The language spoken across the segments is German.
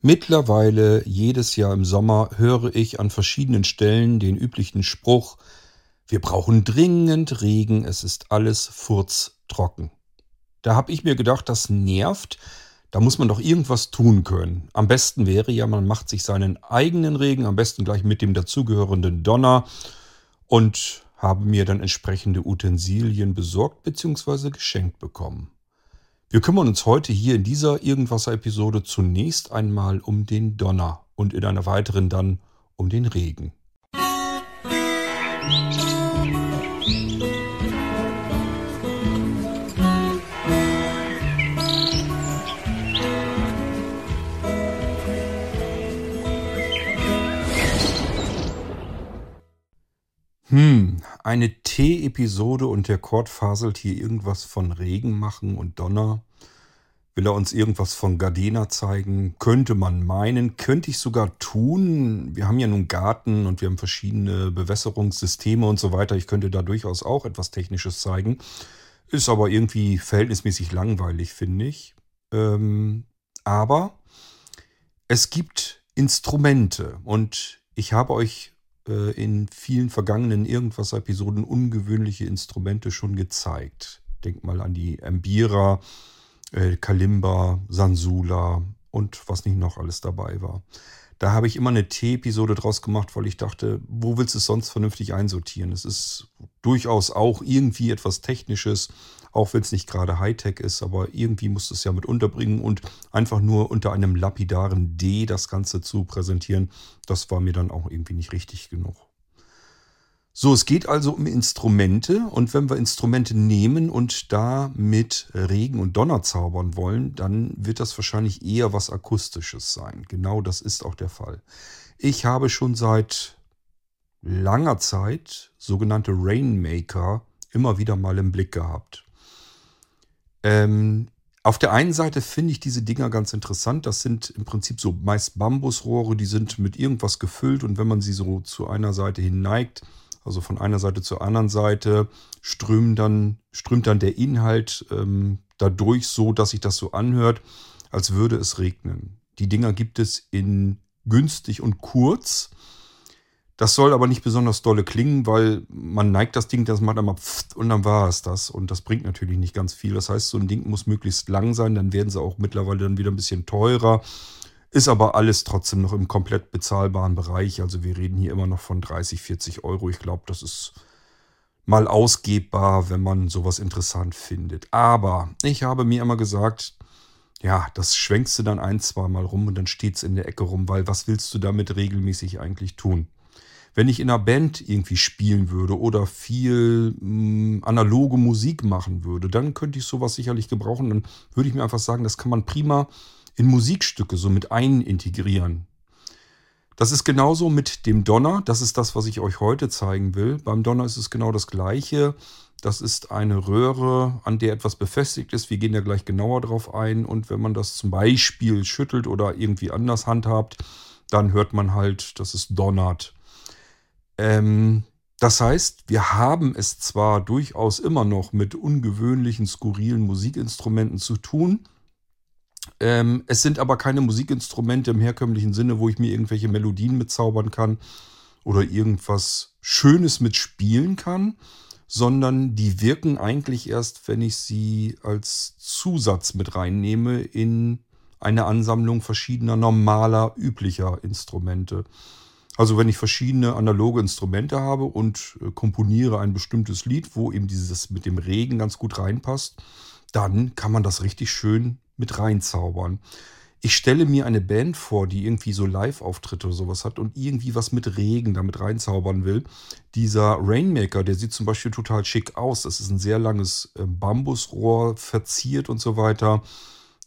Mittlerweile jedes Jahr im Sommer höre ich an verschiedenen Stellen den üblichen Spruch, wir brauchen dringend Regen, es ist alles furztrocken. Da habe ich mir gedacht, das nervt, da muss man doch irgendwas tun können. Am besten wäre ja, man macht sich seinen eigenen Regen, am besten gleich mit dem dazugehörenden Donner und habe mir dann entsprechende Utensilien besorgt bzw. geschenkt bekommen. Wir kümmern uns heute hier in dieser Irgendwasser-Episode zunächst einmal um den Donner und in einer weiteren dann um den Regen. Hm, eine T-Episode und der Kord faselt hier irgendwas von Regen machen und Donner. Will er uns irgendwas von Gardena zeigen? Könnte man meinen, könnte ich sogar tun. Wir haben ja nun Garten und wir haben verschiedene Bewässerungssysteme und so weiter. Ich könnte da durchaus auch etwas Technisches zeigen. Ist aber irgendwie verhältnismäßig langweilig, finde ich. Ähm, aber es gibt Instrumente und ich habe euch äh, in vielen vergangenen Irgendwas-Episoden ungewöhnliche Instrumente schon gezeigt. Denk mal an die Ambira, äh, Kalimba, Sansula und was nicht noch alles dabei war. Da habe ich immer eine T-Episode draus gemacht, weil ich dachte, wo willst du es sonst vernünftig einsortieren? Es ist durchaus auch irgendwie etwas Technisches auch wenn es nicht gerade Hightech ist, aber irgendwie musst du es ja mit unterbringen und einfach nur unter einem lapidaren D das Ganze zu präsentieren, das war mir dann auch irgendwie nicht richtig genug. So, es geht also um Instrumente und wenn wir Instrumente nehmen und da mit Regen und Donner zaubern wollen, dann wird das wahrscheinlich eher was Akustisches sein. Genau das ist auch der Fall. Ich habe schon seit langer Zeit sogenannte Rainmaker immer wieder mal im Blick gehabt. Ähm, auf der einen Seite finde ich diese Dinger ganz interessant. Das sind im Prinzip so meist Bambusrohre, die sind mit irgendwas gefüllt und wenn man sie so zu einer Seite hin neigt, also von einer Seite zur anderen Seite, strömt dann, strömt dann der Inhalt ähm, dadurch so, dass sich das so anhört, als würde es regnen. Die Dinger gibt es in günstig und kurz. Das soll aber nicht besonders dolle klingen, weil man neigt das Ding, das macht einmal pfft und dann war es das. Und das bringt natürlich nicht ganz viel. Das heißt, so ein Ding muss möglichst lang sein, dann werden sie auch mittlerweile dann wieder ein bisschen teurer. Ist aber alles trotzdem noch im komplett bezahlbaren Bereich. Also wir reden hier immer noch von 30, 40 Euro. Ich glaube, das ist mal ausgebbar, wenn man sowas interessant findet. Aber ich habe mir immer gesagt, ja, das schwenkst du dann ein, zwei Mal rum und dann steht es in der Ecke rum, weil was willst du damit regelmäßig eigentlich tun? wenn ich in einer Band irgendwie spielen würde oder viel mh, hm, analoge Musik machen würde, dann könnte ich sowas sicherlich gebrauchen. Dann würde ich mir einfach sagen, das kann man prima in Musikstücke so mit einintegrieren. Das ist genauso mit dem Donner. Das ist das, was ich euch heute zeigen will. Beim Donner ist es genau das gleiche. Das ist eine Röhre, an der etwas befestigt ist. Wir gehen da gleich genauer drauf ein. Und wenn man das zum Beispiel schüttelt oder irgendwie anders handhabt, dann hört man halt, dass es donnert. Ähm, das heißt, wir haben es zwar durchaus immer noch mit ungewöhnlichen, skurrilen Musikinstrumenten zu tun. Ähm, es sind aber keine Musikinstrumente im herkömmlichen Sinne, wo ich mir irgendwelche Melodien mitzaubern kann oder irgendwas Schönes mitspielen kann, sondern die wirken eigentlich erst, wenn ich sie als Zusatz mit reinnehme in eine Ansammlung verschiedener normaler, üblicher Instrumente. Also wenn ich verschiedene analoge Instrumente habe und äh, komponiere ein bestimmtes Lied, wo eben dieses mit dem Regen ganz gut reinpasst, dann kann man das richtig schön mit reinzaubern. Ich stelle mir eine Band vor, die irgendwie so Live-Auftritte oder sowas hat und irgendwie was mit Regen damit reinzaubern will. Dieser Rainmaker, der sieht zum Beispiel total schick aus. Das ist ein sehr langes äh, Bambusrohr, verziert und so weiter.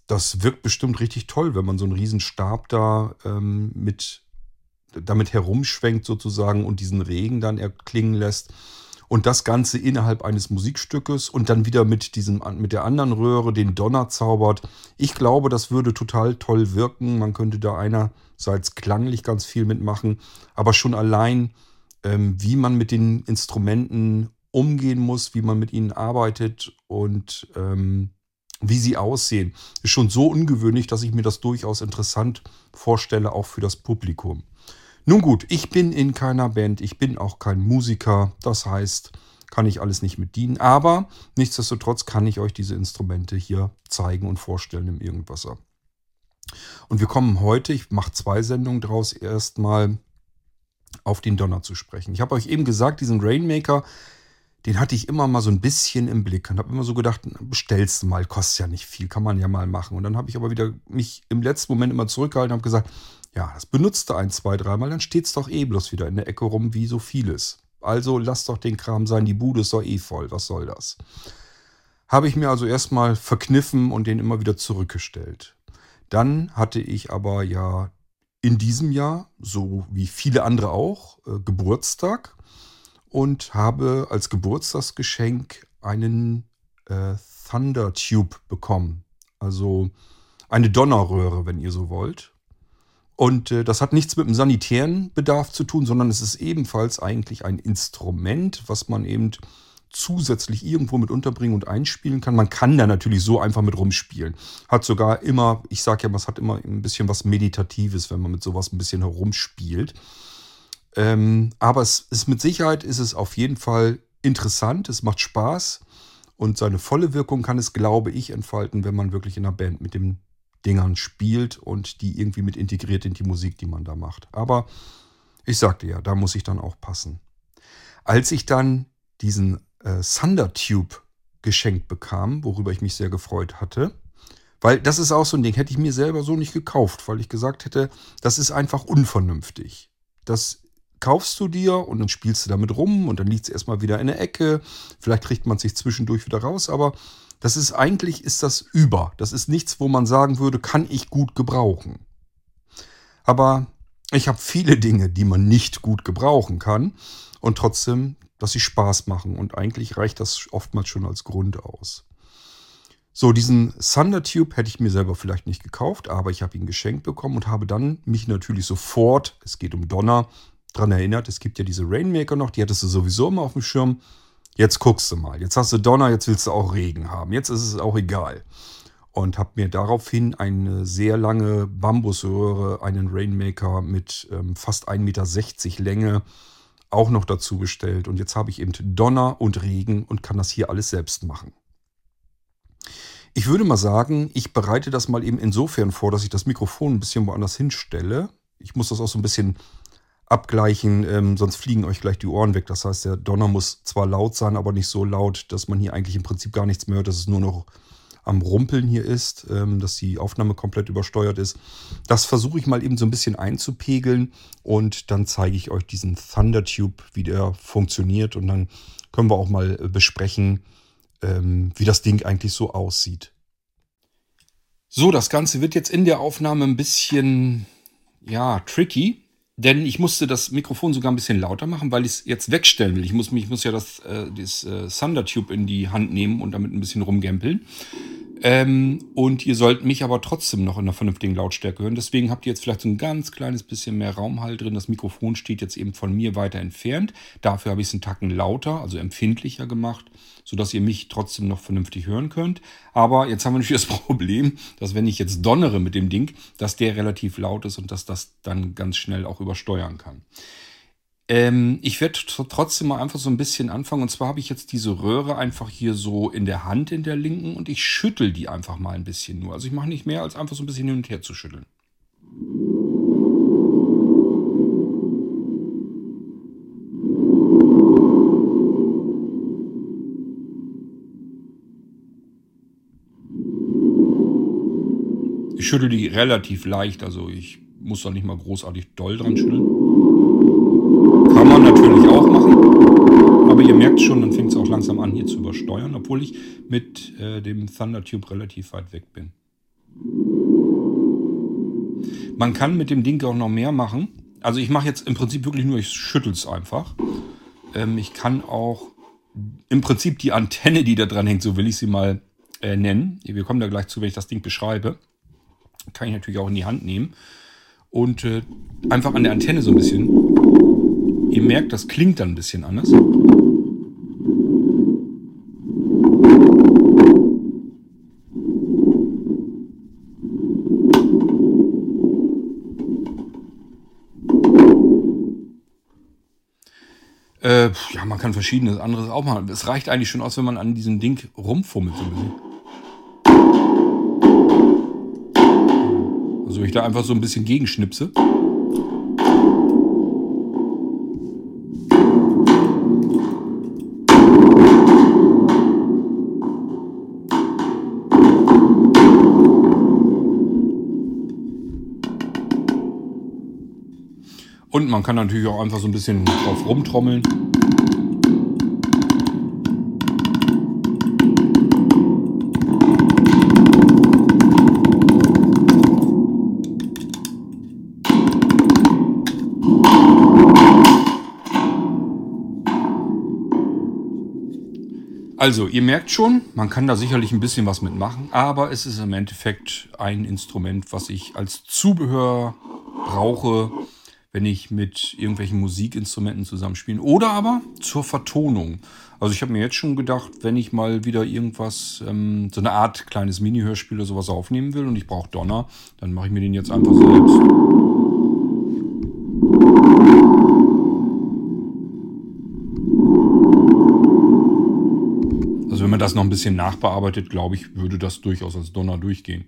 Das wirkt bestimmt richtig toll, wenn man so einen riesen Stab da ähm, mit damit herumschwenkt sozusagen und diesen Regen dann erklingen lässt. Und das Ganze innerhalb eines Musikstückes und dann wieder mit, diesem, mit der anderen Röhre den Donner zaubert. Ich glaube, das würde total toll wirken. Man könnte da einerseits klanglich ganz viel mitmachen, aber schon allein, ähm, wie man mit den Instrumenten umgehen muss, wie man mit ihnen arbeitet und ähm, wie sie aussehen, ist schon so ungewöhnlich, dass ich mir das durchaus interessant vorstelle, auch für das Publikum. Nun gut, ich bin in keiner Band, ich bin auch kein Musiker, das heißt, kann ich alles nicht mit dienen, aber nichtsdestotrotz kann ich euch diese Instrumente hier zeigen und vorstellen im Irgendwasser. Und wir kommen heute, ich mache zwei Sendungen draus, erstmal auf den Donner zu sprechen. Ich habe euch eben gesagt, diesen Rainmaker, den hatte ich immer mal so ein bisschen im Blick und habe immer so gedacht, bestellst du mal, kostet ja nicht viel, kann man ja mal machen. Und dann habe ich aber wieder mich im letzten Moment immer zurückgehalten und habe gesagt, ja, das benutzt du ein, zwei, dreimal, dann steht es doch eh bloß wieder in der Ecke rum wie so vieles. Also lass doch den Kram sein, die Bude ist doch eh voll, was soll das? Habe ich mir also erstmal verkniffen und den immer wieder zurückgestellt. Dann hatte ich aber ja in diesem Jahr, so wie viele andere auch, äh, Geburtstag und habe als Geburtstagsgeschenk einen äh, Thunder Tube bekommen. Also eine Donnerröhre, wenn ihr so wollt. Und äh, das hat nichts mit dem sanitären Bedarf zu tun, sondern es ist ebenfalls eigentlich ein Instrument, was man eben zusätzlich irgendwo mit unterbringen und einspielen kann. Man kann da natürlich so einfach mit rumspielen. Hat sogar immer, ich sage ja, es hat immer ein bisschen was Meditatives, wenn man mit sowas ein bisschen herumspielt. Ähm, aber es ist mit Sicherheit ist es auf jeden Fall interessant, es macht Spaß und seine volle Wirkung kann es, glaube ich, entfalten, wenn man wirklich in einer Band mit den Dingern spielt und die irgendwie mit integriert in die Musik, die man da macht. Aber ich sagte ja, da muss ich dann auch passen. Als ich dann diesen äh, Thunder Tube geschenkt bekam, worüber ich mich sehr gefreut hatte, weil das ist auch so ein Ding, hätte ich mir selber so nicht gekauft, weil ich gesagt hätte, das ist einfach unvernünftig. Das kaufst du dir und dann spielst du damit rum und dann liegt es erstmal wieder in der Ecke. Vielleicht kriegt man sich zwischendurch wieder raus, aber das ist eigentlich ist das über. Das ist nichts, wo man sagen würde, kann ich gut gebrauchen. Aber ich habe viele Dinge, die man nicht gut gebrauchen kann und trotzdem, dass sie Spaß machen und eigentlich reicht das oftmals schon als Grund aus. So, diesen Thunder Tube hätte ich mir selber vielleicht nicht gekauft, aber ich habe ihn geschenkt bekommen und habe dann mich natürlich sofort, es geht um Donner, dran erinnert, es gibt ja diese Rainmaker noch, die hattest du sowieso immer auf dem Schirm. Jetzt guckst du mal. Jetzt hast du Donner, jetzt willst du auch Regen haben. Jetzt ist es auch egal. Und habe mir daraufhin eine sehr lange Bambusröhre, einen Rainmaker mit ähm, fast 1,60 Meter Länge auch noch dazu bestellt. Und jetzt habe ich eben Donner und Regen und kann das hier alles selbst machen. Ich würde mal sagen, ich bereite das mal eben insofern vor, dass ich das Mikrofon ein bisschen woanders hinstelle. Ich muss das auch so ein bisschen abgleichen, ähm, sonst fliegen euch gleich die Ohren weg. Das heißt, der Donner muss zwar laut sein, aber nicht so laut, dass man hier eigentlich im Prinzip gar nichts mehr hört, dass es nur noch am Rumpeln hier ist, ähm, dass die Aufnahme komplett übersteuert ist. Das versuche ich mal eben so ein bisschen einzupegeln und dann zeige ich euch diesen Thunder Tube, wie der funktioniert und dann können wir auch mal äh, besprechen, ähm, wie das Ding eigentlich so aussieht. So, das Ganze wird jetzt in der Aufnahme ein bisschen, ja, tricky. Denn ich musste das Mikrofon sogar ein bisschen lauter machen, weil ich es jetzt wegstellen will. Ich muss, ich muss ja das, äh, das äh, Thunder Tube in die Hand nehmen und damit ein bisschen rumgämpeln. Ähm, und ihr sollt mich aber trotzdem noch in einer vernünftigen Lautstärke hören. Deswegen habt ihr jetzt vielleicht so ein ganz kleines bisschen mehr Raumhalt drin. Das Mikrofon steht jetzt eben von mir weiter entfernt. Dafür habe ich es einen Tacken lauter, also empfindlicher gemacht, sodass ihr mich trotzdem noch vernünftig hören könnt. Aber jetzt haben wir natürlich das Problem, dass wenn ich jetzt donnere mit dem Ding, dass der relativ laut ist und dass das dann ganz schnell auch übersteuern kann. Ähm, ich werde trotzdem mal einfach so ein bisschen anfangen. Und zwar habe ich jetzt diese Röhre einfach hier so in der Hand, in der linken, und ich schüttel die einfach mal ein bisschen nur. Also ich mache nicht mehr, als einfach so ein bisschen hin und her zu schütteln. Ich schüttel die relativ leicht, also ich muss da nicht mal großartig doll dran schütteln. Natürlich auch machen. Aber ihr merkt schon, dann fängt es auch langsam an hier zu übersteuern, obwohl ich mit äh, dem Thunder Tube relativ weit weg bin. Man kann mit dem Ding auch noch mehr machen. Also ich mache jetzt im Prinzip wirklich nur, ich schüttel es einfach. Ähm, ich kann auch im Prinzip die Antenne, die da dran hängt, so will ich sie mal äh, nennen. Wir kommen da gleich zu, wenn ich das Ding beschreibe. Kann ich natürlich auch in die Hand nehmen. Und äh, einfach an der Antenne so ein bisschen Ihr merkt, das klingt dann ein bisschen anders. Äh, ja, man kann verschiedenes anderes auch machen. Es reicht eigentlich schon aus, wenn man an diesem Ding rumfummelt so ein bisschen. Also wenn ich da einfach so ein bisschen gegenschnipse. Man kann natürlich auch einfach so ein bisschen drauf rumtrommeln. Also, ihr merkt schon, man kann da sicherlich ein bisschen was mitmachen, aber es ist im Endeffekt ein Instrument, was ich als Zubehör brauche, wenn ich mit irgendwelchen Musikinstrumenten zusammenspiele. Oder aber zur Vertonung. Also ich habe mir jetzt schon gedacht, wenn ich mal wieder irgendwas, ähm, so eine Art kleines Mini-Hörspiel oder sowas aufnehmen will und ich brauche Donner, dann mache ich mir den jetzt einfach selbst. Also wenn man das noch ein bisschen nachbearbeitet, glaube ich, würde das durchaus als Donner durchgehen.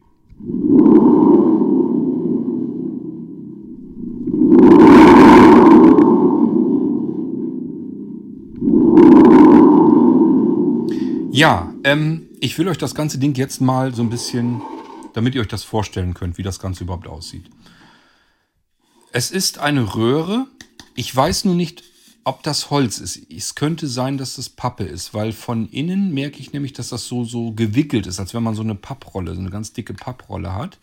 Ja, ähm, ich will euch das ganze Ding jetzt mal so ein bisschen, damit ihr euch das vorstellen könnt, wie das Ganze überhaupt aussieht. Es ist eine Röhre. Ich weiß nur nicht, ob das Holz ist. Es könnte sein, dass das Pappe ist, weil von innen merke ich nämlich, dass das so, so gewickelt ist, als wenn man so eine Papprolle, so eine ganz dicke Papprolle hat.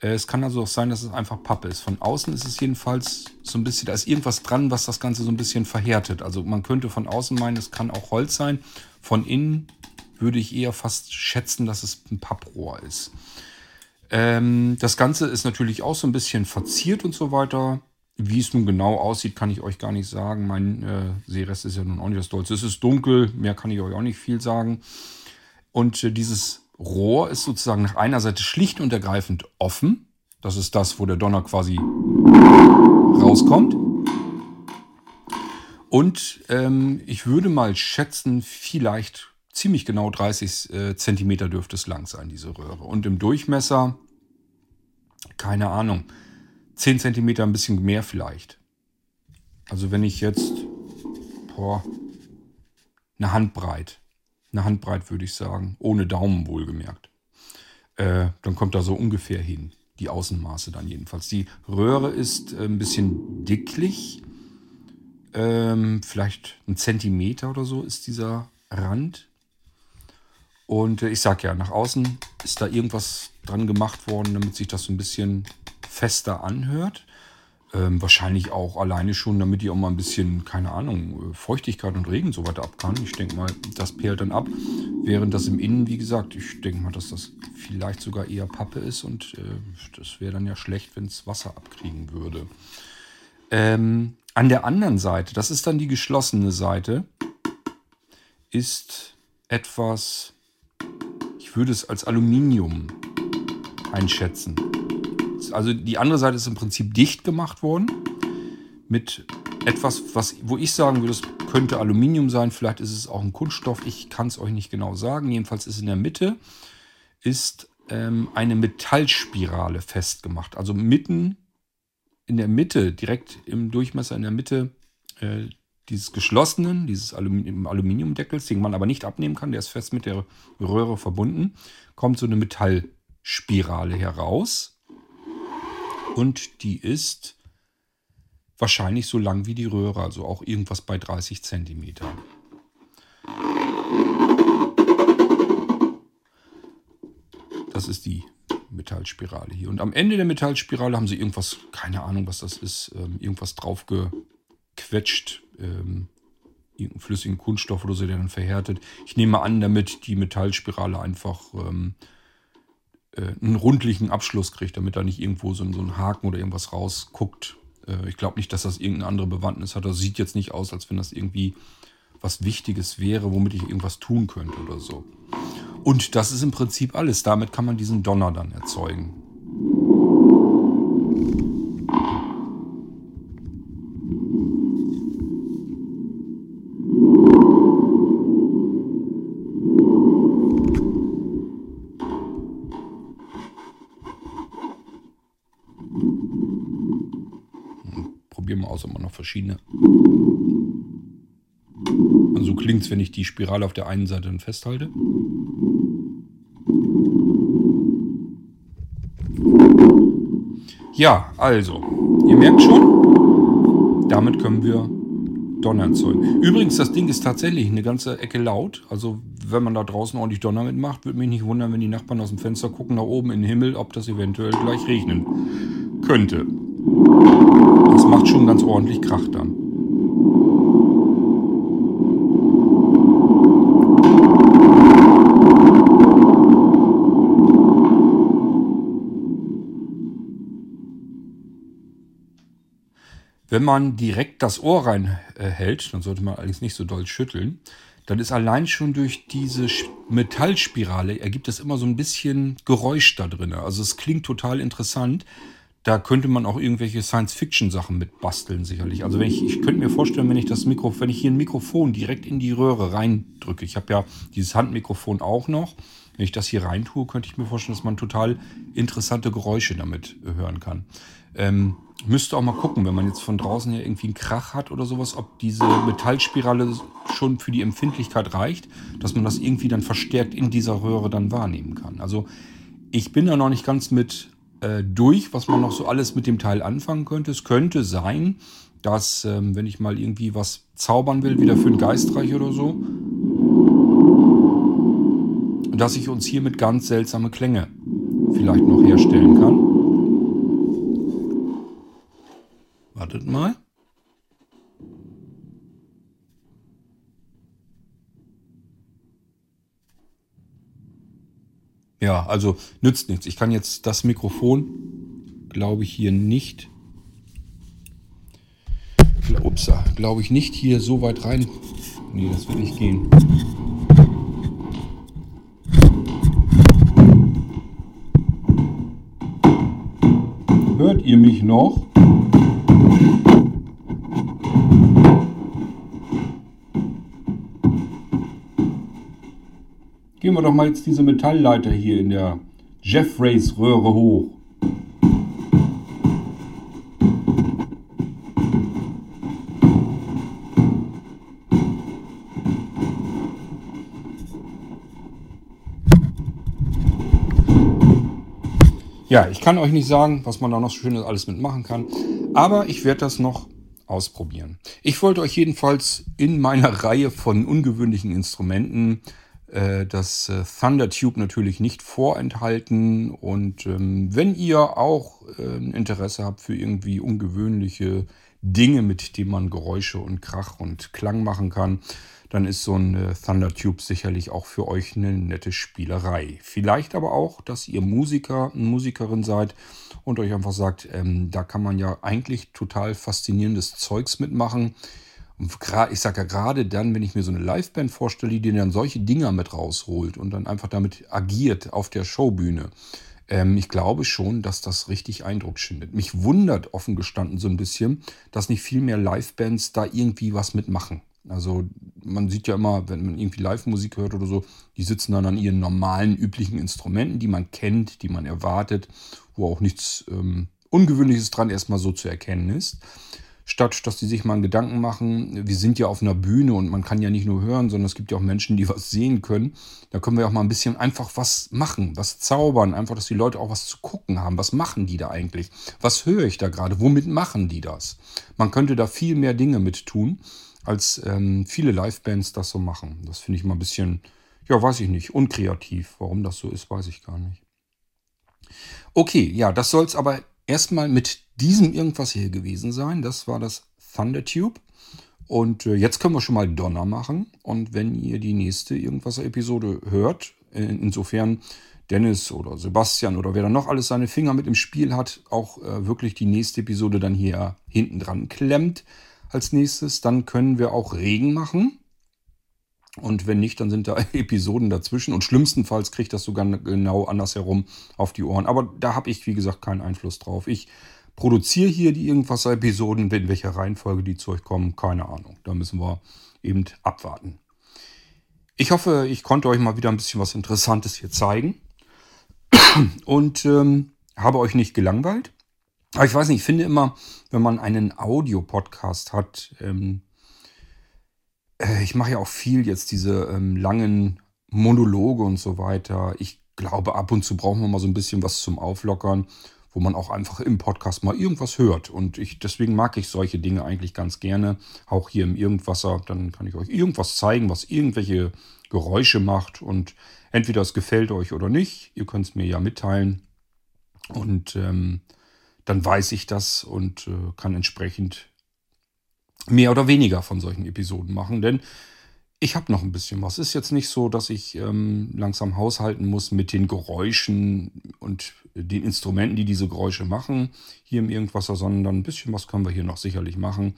Äh, es kann also auch sein, dass es einfach Pappe ist. Von außen ist es jedenfalls so ein bisschen, da ist irgendwas dran, was das Ganze so ein bisschen verhärtet. Also man könnte von außen meinen, es kann auch Holz sein. Von innen würde ich eher fast schätzen, dass es ein Papprohr ist. Ähm, das Ganze ist natürlich auch so ein bisschen verziert und so weiter. Wie es nun genau aussieht, kann ich euch gar nicht sagen. Mein äh, Seerest ist ja nun auch nicht das Dollste. Es ist dunkel, mehr kann ich euch auch nicht viel sagen. Und äh, dieses Rohr ist sozusagen nach einer Seite schlicht und ergreifend offen. Das ist das, wo der Donner quasi rauskommt. Und ähm, ich würde mal schätzen, vielleicht ziemlich genau 30 äh, Zentimeter dürfte es lang sein, diese Röhre. Und im Durchmesser, keine Ahnung, 10 Zentimeter, ein bisschen mehr vielleicht. Also wenn ich jetzt, boah, eine Handbreit, eine Handbreit würde ich sagen, ohne Daumen wohlgemerkt, äh, dann kommt da so ungefähr hin. Die Außenmaße dann jedenfalls. Die Röhre ist äh, ein bisschen dicklich. Ähm, vielleicht ein Zentimeter oder so ist dieser Rand. Und äh, ich sag ja, nach außen ist da irgendwas dran gemacht worden, damit sich das so ein bisschen fester anhört. Ähm, wahrscheinlich auch alleine schon, damit die auch mal ein bisschen, keine Ahnung, äh, Feuchtigkeit und Regen so weiter ab kann. Ich denke mal, das perlt dann ab. Während das im Innen, wie gesagt, ich denke mal, dass das vielleicht sogar eher Pappe ist und äh, das wäre dann ja schlecht, wenn es Wasser abkriegen würde. Ähm, an der anderen Seite, das ist dann die geschlossene Seite, ist etwas ich würde es als Aluminium einschätzen. Also die andere Seite ist im Prinzip dicht gemacht worden mit etwas, was, wo ich sagen würde, es könnte Aluminium sein, vielleicht ist es auch ein Kunststoff, ich kann es euch nicht genau sagen. Jedenfalls ist in der Mitte ist ähm, eine Metallspirale festgemacht. Also mitten in der Mitte, direkt im Durchmesser in der Mitte äh, dieses geschlossenen, dieses Aluminium, Aluminiumdeckels, den man aber nicht abnehmen kann, der ist fest mit der Röhre verbunden, kommt so eine Metallspirale heraus. Und die ist wahrscheinlich so lang wie die Röhre, also auch irgendwas bei 30 cm. Das ist die Metallspirale hier. Und am Ende der Metallspirale haben sie irgendwas, keine Ahnung, was das ist, ähm, irgendwas drauf gequetscht, ähm, irgendeinen flüssigen Kunststoff oder so, der dann verhärtet. Ich nehme an, damit die Metallspirale einfach ähm, äh, einen rundlichen Abschluss kriegt, damit da nicht irgendwo so, so ein Haken oder irgendwas rausguckt. Äh, ich glaube nicht, dass das irgendeine andere Bewandtnis hat. Das sieht jetzt nicht aus, als wenn das irgendwie was Wichtiges wäre, womit ich irgendwas tun könnte oder so. Und das ist im Prinzip alles. Damit kann man diesen Donner dann erzeugen. Noch verschiedene. Also so klingt es, wenn ich die Spirale auf der einen Seite dann festhalte. Ja, also, ihr merkt schon, damit können wir Donner erzeugen. Übrigens, das Ding ist tatsächlich eine ganze Ecke laut. Also, wenn man da draußen ordentlich Donner mitmacht, würde mich nicht wundern, wenn die Nachbarn aus dem Fenster gucken nach oben in den Himmel, ob das eventuell gleich regnen könnte. Das macht schon ganz ordentlich Krach dann. Wenn man direkt das Ohr reinhält, äh, dann sollte man allerdings nicht so doll schütteln, dann ist allein schon durch diese Metallspirale ergibt es immer so ein bisschen Geräusch da drin. Also es klingt total interessant. Da könnte man auch irgendwelche Science-Fiction-Sachen mit basteln, sicherlich. Also wenn ich, ich könnte mir vorstellen, wenn ich das Mikro, wenn ich hier ein Mikrofon direkt in die Röhre reindrücke, ich habe ja dieses Handmikrofon auch noch, wenn ich das hier reintue, könnte ich mir vorstellen, dass man total interessante Geräusche damit hören kann. Ähm, müsste auch mal gucken, wenn man jetzt von draußen hier irgendwie einen Krach hat oder sowas, ob diese Metallspirale schon für die Empfindlichkeit reicht, dass man das irgendwie dann verstärkt in dieser Röhre dann wahrnehmen kann. Also ich bin da noch nicht ganz mit äh, durch, was man noch so alles mit dem Teil anfangen könnte. Es könnte sein, dass, ähm, wenn ich mal irgendwie was zaubern will, wieder für ein Geistreich oder so, dass ich uns hiermit ganz seltsame Klänge vielleicht noch herstellen kann. Wartet mal. Ja, also nützt nichts. Ich kann jetzt das Mikrofon, glaube ich, hier nicht. Upsa, glaube ich nicht hier so weit rein. Nee, das wird nicht gehen. Hört ihr mich noch? Wir doch mal jetzt diese Metallleiter hier in der Jeffreys Röhre hoch. Ja, ich kann euch nicht sagen, was man da noch so schönes alles mitmachen kann, aber ich werde das noch ausprobieren. Ich wollte euch jedenfalls in meiner Reihe von ungewöhnlichen Instrumenten das äh, Thundertube natürlich nicht vorenthalten. Und ähm, wenn ihr auch äh, ein Interesse habt für irgendwie ungewöhnliche Dinge, mit denen man Geräusche und Krach und Klang machen kann, dann ist so ein äh, Thundertube sicherlich auch für euch eine nette Spielerei. Vielleicht aber auch, dass ihr Musiker, Musikerin seid und euch einfach sagt, ähm, da kann man ja eigentlich total faszinierendes Zeugs mitmachen. Ich sage ja gerade dann, wenn ich mir so eine Liveband vorstelle, die dann solche Dinger mit rausholt und dann einfach damit agiert auf der Showbühne. Ähm, ich glaube schon, dass das richtig Eindruck schindet. Mich wundert offen gestanden so ein bisschen, dass nicht viel mehr Livebands da irgendwie was mitmachen. Also man sieht ja immer, wenn man irgendwie Live-Musik hört oder so, die sitzen dann an ihren normalen, üblichen Instrumenten, die man kennt, die man erwartet, wo auch nichts ähm, Ungewöhnliches dran erstmal so zu erkennen ist statt dass die sich mal einen Gedanken machen, wir sind ja auf einer Bühne und man kann ja nicht nur hören, sondern es gibt ja auch Menschen, die was sehen können. Da können wir auch mal ein bisschen einfach was machen, was zaubern, einfach, dass die Leute auch was zu gucken haben. Was machen die da eigentlich? Was höre ich da gerade? Womit machen die das? Man könnte da viel mehr Dinge mit tun, als ähm, viele Livebands das so machen. Das finde ich mal ein bisschen, ja, weiß ich nicht, unkreativ. Warum das so ist, weiß ich gar nicht. Okay, ja, das soll es aber erstmal mit diesem irgendwas hier gewesen sein. Das war das Thundertube. Und äh, jetzt können wir schon mal Donner machen. Und wenn ihr die nächste Irgendwas-Episode hört, äh, insofern Dennis oder Sebastian oder wer da noch alles seine Finger mit im Spiel hat, auch äh, wirklich die nächste Episode dann hier hinten dran klemmt als nächstes, dann können wir auch Regen machen. Und wenn nicht, dann sind da Episoden dazwischen. Und schlimmstenfalls kriegt das sogar genau andersherum auf die Ohren. Aber da habe ich, wie gesagt, keinen Einfluss drauf. Ich produziere hier die Irgendwas-Episoden. In welcher Reihenfolge die zu euch kommen, keine Ahnung. Da müssen wir eben abwarten. Ich hoffe, ich konnte euch mal wieder ein bisschen was Interessantes hier zeigen. Und ähm, habe euch nicht gelangweilt. Aber ich weiß nicht, ich finde immer, wenn man einen Audiopodcast hat, ähm, äh, ich mache ja auch viel jetzt diese ähm, langen Monologe und so weiter. Ich glaube, ab und zu brauchen wir mal so ein bisschen was zum Auflockern, wo man auch einfach im Podcast mal irgendwas hört. Und ich, deswegen mag ich solche Dinge eigentlich ganz gerne. Auch hier im Irgendwasser, dann kann ich euch irgendwas zeigen, was irgendwelche Geräusche macht. Und entweder es gefällt euch oder nicht. Ihr könnt es mir ja mitteilen. Und ähm, dann weiß ich das und äh, kann entsprechend mehr oder weniger von solchen Episoden machen. Denn ich habe noch ein bisschen was. Ist jetzt nicht so, dass ich ähm, langsam haushalten muss mit den Geräuschen und den Instrumenten, die diese Geräusche machen hier im Irgendwasser, sondern ein bisschen was können wir hier noch sicherlich machen.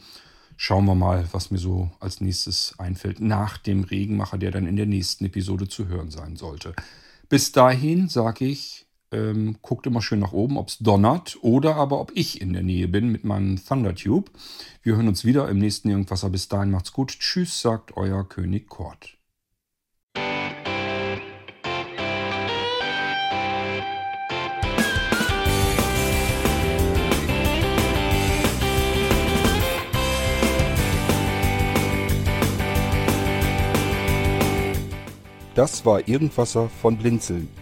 Schauen wir mal, was mir so als nächstes einfällt nach dem Regenmacher, der dann in der nächsten Episode zu hören sein sollte. Bis dahin sage ich ähm, guckt immer schön nach oben, ob es donnert oder aber ob ich in der Nähe bin mit meinem Thundertube. Wir hören uns wieder im nächsten Irgendwasser. Bis dahin macht's gut. Tschüss, sagt euer König Kort. Das war Irgendwasser von Blinzeln.